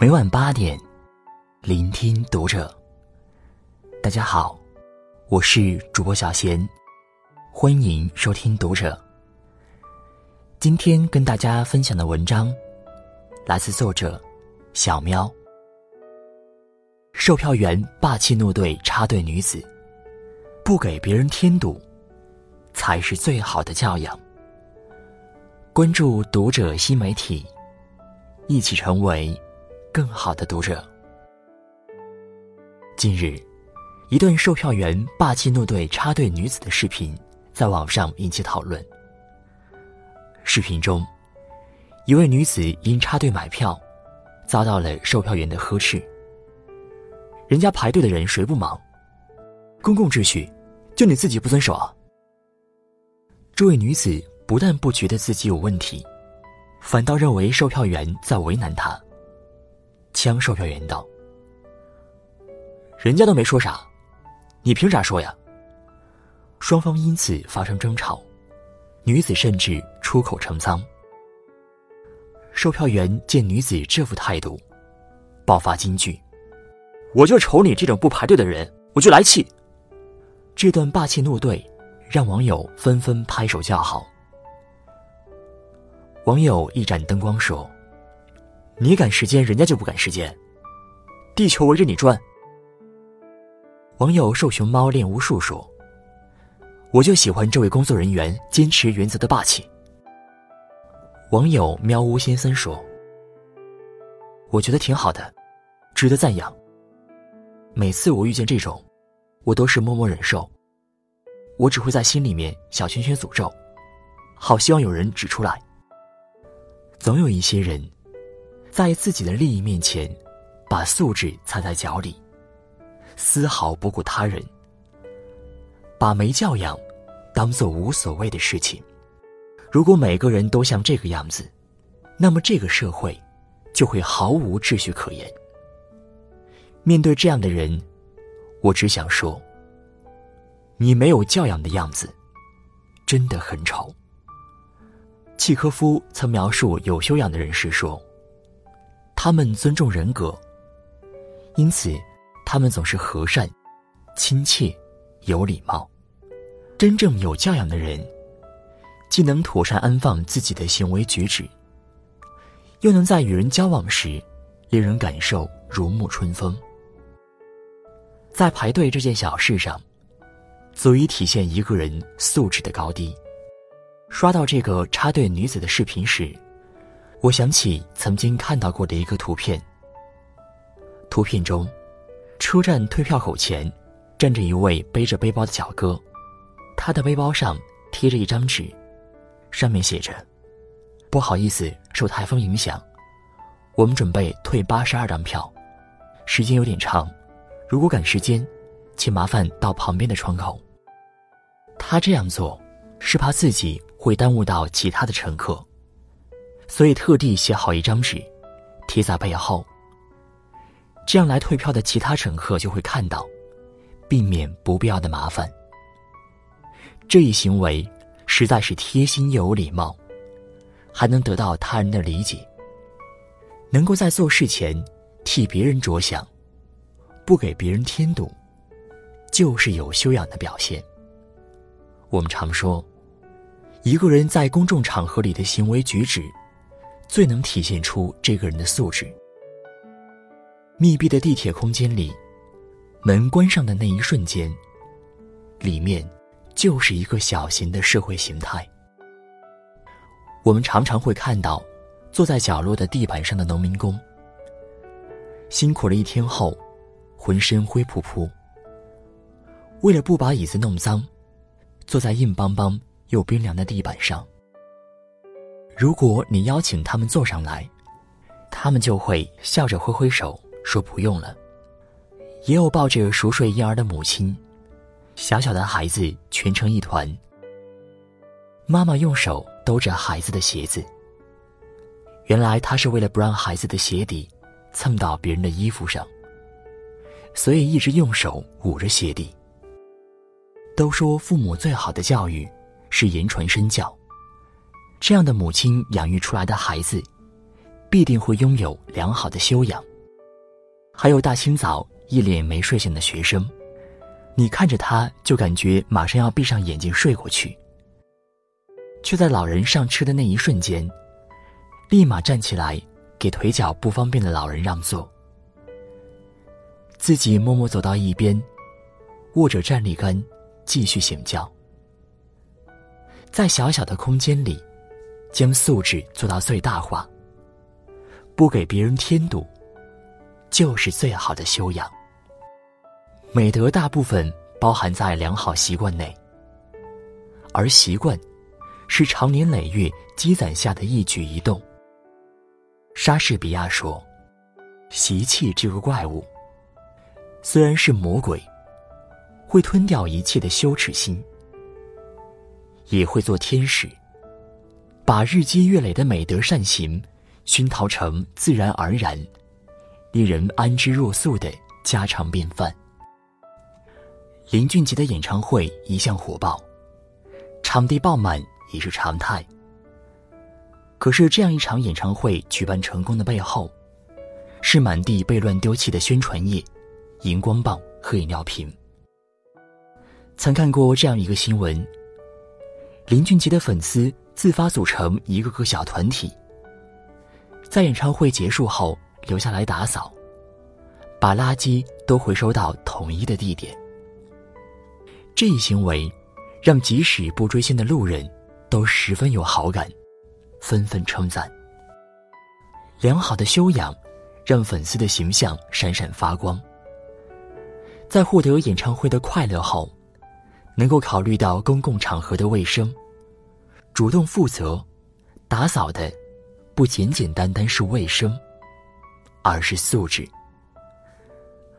每晚八点，聆听读者。大家好，我是主播小贤，欢迎收听读者。今天跟大家分享的文章来自作者小喵。售票员霸气怒对插队女子，不给别人添堵，才是最好的教养。关注读者新媒体，一起成为。更好的读者。近日，一段售票员霸气怒对插队女子的视频在网上引起讨论。视频中，一位女子因插队买票，遭到了售票员的呵斥。人家排队的人谁不忙？公共秩序，就你自己不遵守啊！这位女子不但不觉得自己有问题，反倒认为售票员在为难她。枪售票员道：“人家都没说啥，你凭啥说呀？”双方因此发生争吵，女子甚至出口成脏。售票员见女子这副态度，爆发金句：“我就瞅你这种不排队的人，我就来气！”这段霸气怒对，让网友纷纷拍手叫好。网友一盏灯光说。你赶时间，人家就不赶时间。地球围着你转。网友瘦熊猫练巫术说：“我就喜欢这位工作人员坚持原则的霸气。”网友喵呜先生说：“我觉得挺好的，值得赞扬。每次我遇见这种，我都是默默忍受，我只会在心里面小圈圈诅咒，好希望有人指出来。总有一些人。”在自己的利益面前，把素质踩在脚里，丝毫不顾他人，把没教养当做无所谓的事情。如果每个人都像这个样子，那么这个社会就会毫无秩序可言。面对这样的人，我只想说：你没有教养的样子，真的很丑。契科夫曾描述有修养的人时说。他们尊重人格，因此，他们总是和善、亲切、有礼貌。真正有教养的人，既能妥善安放自己的行为举止，又能在与人交往时，令人感受如沐春风。在排队这件小事上，足以体现一个人素质的高低。刷到这个插队女子的视频时。我想起曾经看到过的一个图片。图片中，车站退票口前站着一位背着背包的小哥，他的背包上贴着一张纸，上面写着：“不好意思，受台风影响，我们准备退八十二张票，时间有点长，如果赶时间，请麻烦到旁边的窗口。”他这样做，是怕自己会耽误到其他的乘客。所以特地写好一张纸，贴在背后。这样来退票的其他乘客就会看到，避免不必要的麻烦。这一行为实在是贴心又有礼貌，还能得到他人的理解。能够在做事前替别人着想，不给别人添堵，就是有修养的表现。我们常说，一个人在公众场合里的行为举止。最能体现出这个人的素质。密闭的地铁空间里，门关上的那一瞬间，里面就是一个小型的社会形态。我们常常会看到，坐在角落的地板上的农民工，辛苦了一天后，浑身灰扑扑。为了不把椅子弄脏，坐在硬邦邦又冰凉的地板上。如果你邀请他们坐上来，他们就会笑着挥挥手说不用了。也有抱着熟睡婴儿的母亲，小小的孩子蜷成一团，妈妈用手兜着孩子的鞋子。原来他是为了不让孩子的鞋底蹭到别人的衣服上，所以一直用手捂着鞋底。都说父母最好的教育是言传身教。这样的母亲养育出来的孩子，必定会拥有良好的修养。还有大清早一脸没睡醒的学生，你看着他就感觉马上要闭上眼睛睡过去，却在老人上车的那一瞬间，立马站起来给腿脚不方便的老人让座，自己默默走到一边，握着站立杆继续醒觉，在小小的空间里，将素质做到最大化，不给别人添堵。就是最好的修养。美德大部分包含在良好习惯内，而习惯是长年累月积攒下的一举一动。莎士比亚说：“习气这个怪物，虽然是魔鬼，会吞掉一切的羞耻心，也会做天使，把日积月累的美德善行熏陶成自然而然。”令人安之若素的家常便饭。林俊杰的演唱会一向火爆，场地爆满也是常态。可是，这样一场演唱会举办成功的背后，是满地被乱丢弃的宣传页、荧光棒和饮料瓶。曾看过这样一个新闻：林俊杰的粉丝自发组成一个个小团体，在演唱会结束后。留下来打扫，把垃圾都回收到统一的地点。这一行为，让即使不追星的路人都十分有好感，纷纷称赞。良好的修养，让粉丝的形象闪闪发光。在获得演唱会的快乐后，能够考虑到公共场合的卫生，主动负责，打扫的不简简单单是卫生。而是素质。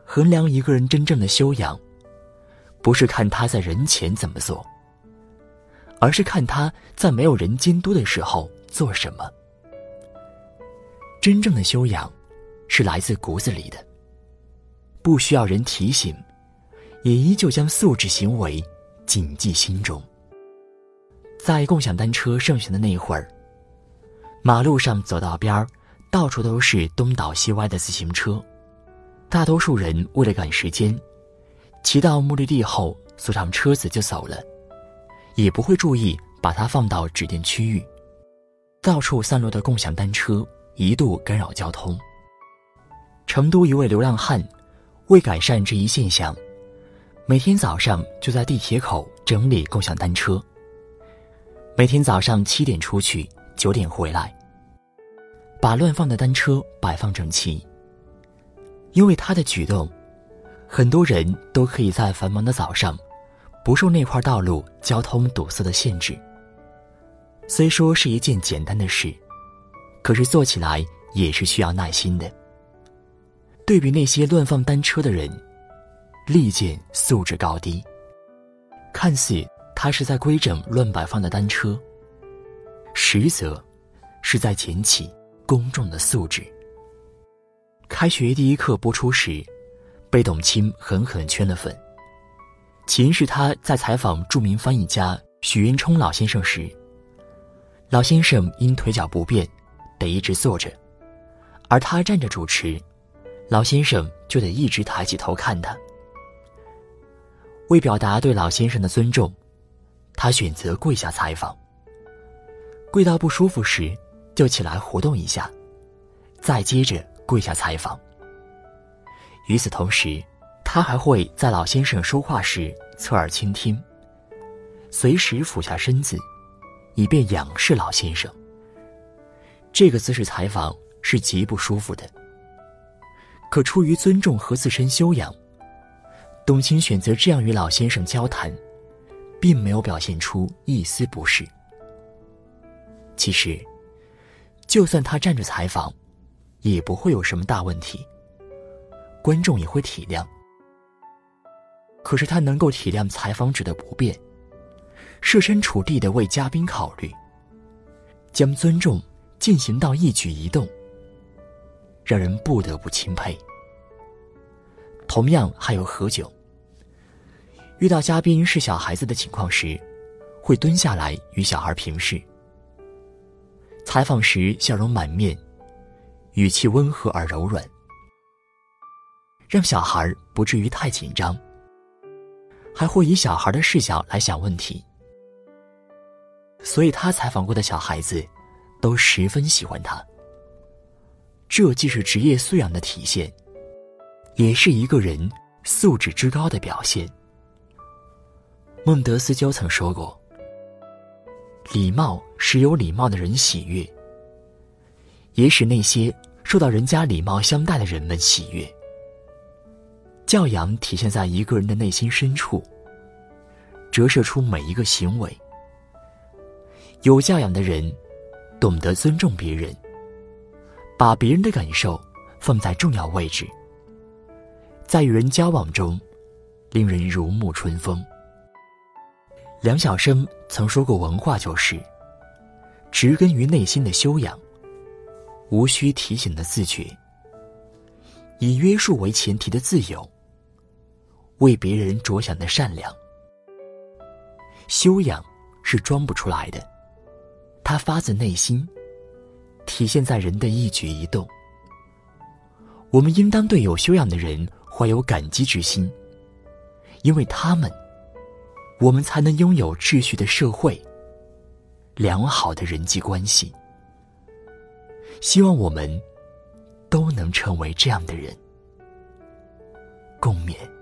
衡量一个人真正的修养，不是看他在人前怎么做，而是看他在没有人监督的时候做什么。真正的修养，是来自骨子里的，不需要人提醒，也依旧将素质行为谨记心中。在共享单车盛行的那一会儿，马路上走道边儿。到处都是东倒西歪的自行车，大多数人为了赶时间，骑到目的地后锁上车子就走了，也不会注意把它放到指定区域。到处散落的共享单车一度干扰交通。成都一位流浪汉，为改善这一现象，每天早上就在地铁口整理共享单车。每天早上七点出去，九点回来。把乱放的单车摆放整齐。因为他的举动，很多人都可以在繁忙的早上，不受那块道路交通堵塞的限制。虽说是一件简单的事，可是做起来也是需要耐心的。对比那些乱放单车的人，立见素质高低。看似他是在规整乱摆放的单车，实则是在捡起。公众的素质。开学第一课播出时，被董卿狠狠圈了粉。起因是他在采访著名翻译家许渊冲老先生时，老先生因腿脚不便，得一直坐着，而他站着主持，老先生就得一直抬起头看他。为表达对老先生的尊重，他选择跪下采访。跪到不舒服时。就起来活动一下，再接着跪下采访。与此同时，他还会在老先生说话时侧耳倾听，随时俯下身子，以便仰视老先生。这个姿势采访是极不舒服的。可出于尊重和自身修养，董卿选择这样与老先生交谈，并没有表现出一丝不适。其实。就算他站着采访，也不会有什么大问题。观众也会体谅。可是他能够体谅采访者的不便，设身处地的为嘉宾考虑，将尊重进行到一举一动，让人不得不钦佩。同样还有何炅。遇到嘉宾是小孩子的情况时，会蹲下来与小孩平视。采访时笑容满面，语气温和而柔软。让小孩不至于太紧张，还会以小孩的视角来想问题。所以他采访过的小孩子，都十分喜欢他。这既是职业素养的体现，也是一个人素质之高的表现。孟德斯鸠曾说过：“礼貌使有礼貌的人喜悦，也使那些受到人家礼貌相待的人们喜悦。”教养体现在一个人的内心深处，折射出每一个行为。有教养的人，懂得尊重别人，把别人的感受放在重要位置，在与人交往中，令人如沐春风。梁晓声曾说过：“文化就是植根于内心的修养，无需提醒的自觉，以约束为前提的自由，为别人着想的善良。修养是装不出来的。”它发自内心，体现在人的一举一动。我们应当对有修养的人怀有感激之心，因为他们，我们才能拥有秩序的社会、良好的人际关系。希望我们都能成为这样的人。共勉。